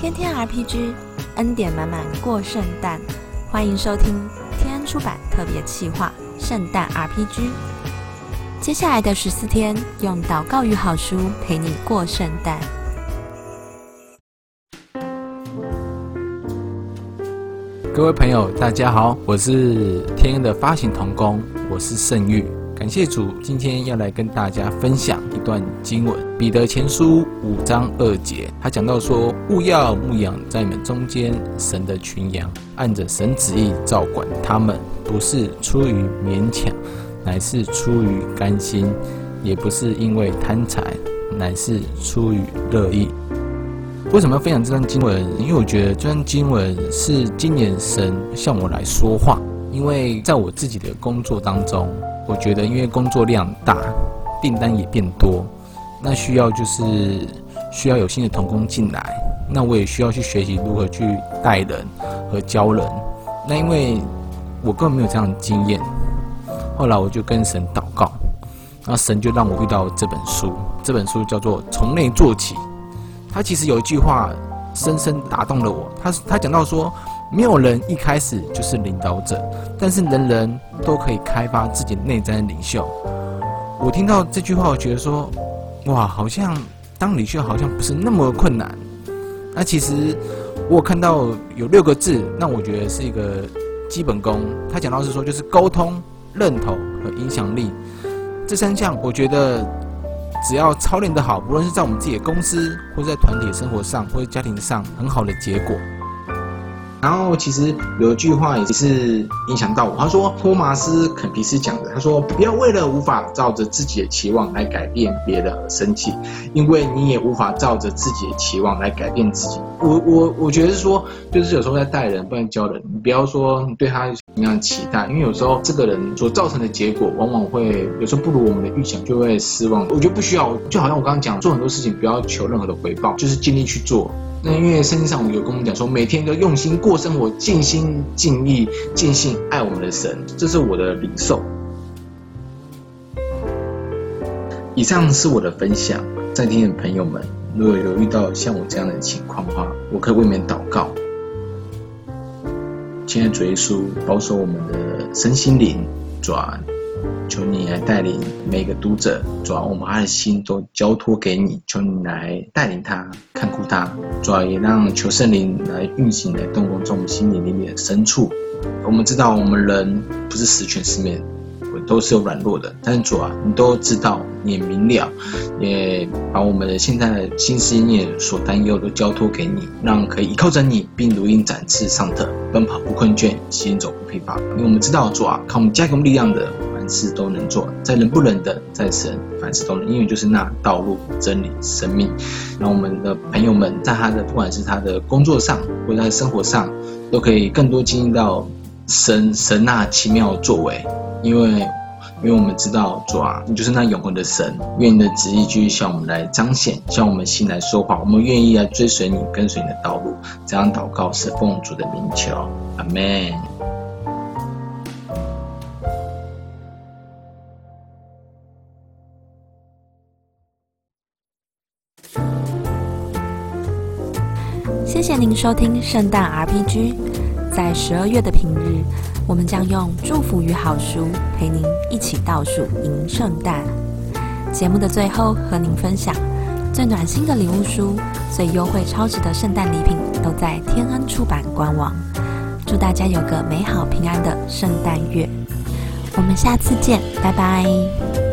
天天 RPG，恩典满满过圣诞，欢迎收听天安出版特别企划《圣诞 RPG》。接下来的十四天，用祷告与好书陪你过圣诞。各位朋友，大家好，我是天恩的发行童工，我是圣玉。感谢主，今天要来跟大家分享一段经文，《彼得前书》五章二节，他讲到说：“勿要牧养在你们中间神的群羊，按着神旨意照管他们，不是出于勉强，乃是出于甘心；也不是因为贪财，乃是出于乐意。”为什么要分享这段经文？因为我觉得这段经文是今年神向我来说话，因为在我自己的工作当中。我觉得，因为工作量大，订单也变多，那需要就是需要有新的童工进来，那我也需要去学习如何去带人和教人。那因为我根本没有这样的经验，后来我就跟神祷告，那神就让我遇到这本书，这本书叫做《从内做起》。他其实有一句话深深打动了我，他他讲到说。没有人一开始就是领导者，但是人人都可以开发自己内在的领袖。我听到这句话，我觉得说，哇，好像当领袖好像不是那么困难。那其实我看到有六个字，那我觉得是一个基本功。他讲到是说，就是沟通、认同和影响力这三项，我觉得只要操练的好，无论是在我们自己的公司，或者在团体生活上，或者家庭上，很好的结果。然后其实有一句话也是影响到我，他说托马斯肯皮斯讲的，他说不要为了无法照着自己的期望来改变别人而生气，因为你也无法照着自己的期望来改变自己。我我我觉得是说，就是有时候在带人，不能教人，你不要说你对他有什么样的期待，因为有时候这个人所造成的结果，往往会有时候不如我们的预想，就会失望。我觉得不需要，就好像我刚刚讲，做很多事情不要求任何的回报，就是尽力去做。那因为圣经上有跟我们讲说，每天都用心过生活，尽心尽意尽心爱我们的神，这是我的领受。以上是我的分享，在听的朋友们，如果有遇到像我这样的情况的话，我可以为你们祷告。亲爱的主耶稣，保守我们的身心灵，转。求你来带领每个读者，主要我们爱心都交托给你。求你来带领他，看顾他，主要也让求圣灵来运行，来动工在我们心灵里面的深处。我们知道我们人不是十全十美，我都是有软弱的。但是主啊，你都知道，你也明了，也把我们的现在的心思念所担忧都交托给你，让可以依靠着你，并如鹰展翅上腾，奔跑不困倦，行走不疲乏。因为我们知道主啊，靠我们加给我们力量的。凡事都能做，在人不能的，在神凡事都能，因为就是那道路、真理、生命。让我们的朋友们在他的不管是他的工作上，或者在生活上，都可以更多经历到神神那奇妙的作为。因为，因为我们知道主啊，你就是那永恒的神，愿你的旨意继续向我们来彰显，向我们心来说话。我们愿意来追随你，跟随你的道路。这样祷告是奉主的名求，阿门。谢谢您收听圣诞 RPG。在十二月的平日，我们将用祝福与好书陪您一起倒数迎圣诞。节目的最后，和您分享最暖心的礼物书、最优惠超值的圣诞礼品，都在天恩出版官网。祝大家有个美好平安的圣诞月！我们下次见，拜拜。